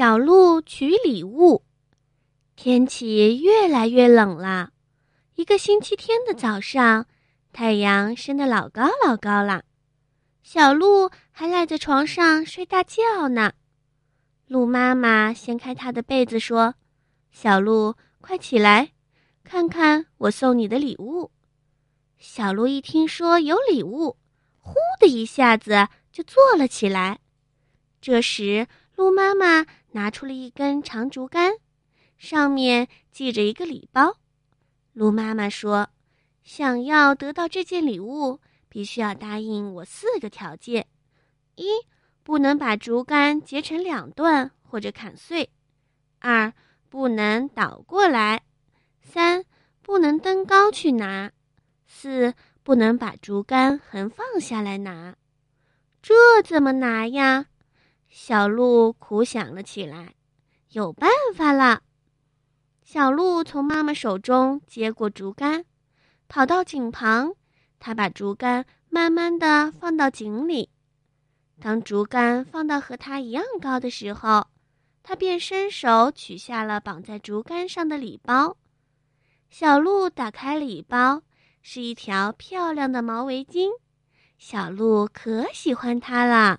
小鹿取礼物。天气越来越冷了，一个星期天的早上，太阳升得老高老高了。小鹿还赖在床上睡大觉呢。鹿妈妈掀开它的被子说：“小鹿，快起来，看看我送你的礼物。”小鹿一听说有礼物，呼的一下子就坐了起来。这时，鹿妈妈拿出了一根长竹竿，上面系着一个礼包。鹿妈妈说：“想要得到这件礼物，必须要答应我四个条件：一，不能把竹竿截成两段或者砍碎；二，不能倒过来；三，不能登高去拿；四，不能把竹竿横放下来拿。这怎么拿呀？”小鹿苦想了起来，有办法了。小鹿从妈妈手中接过竹竿，跑到井旁，他把竹竿慢慢的放到井里。当竹竿放到和它一样高的时候，他便伸手取下了绑在竹竿上的礼包。小鹿打开礼包，是一条漂亮的毛围巾。小鹿可喜欢它了。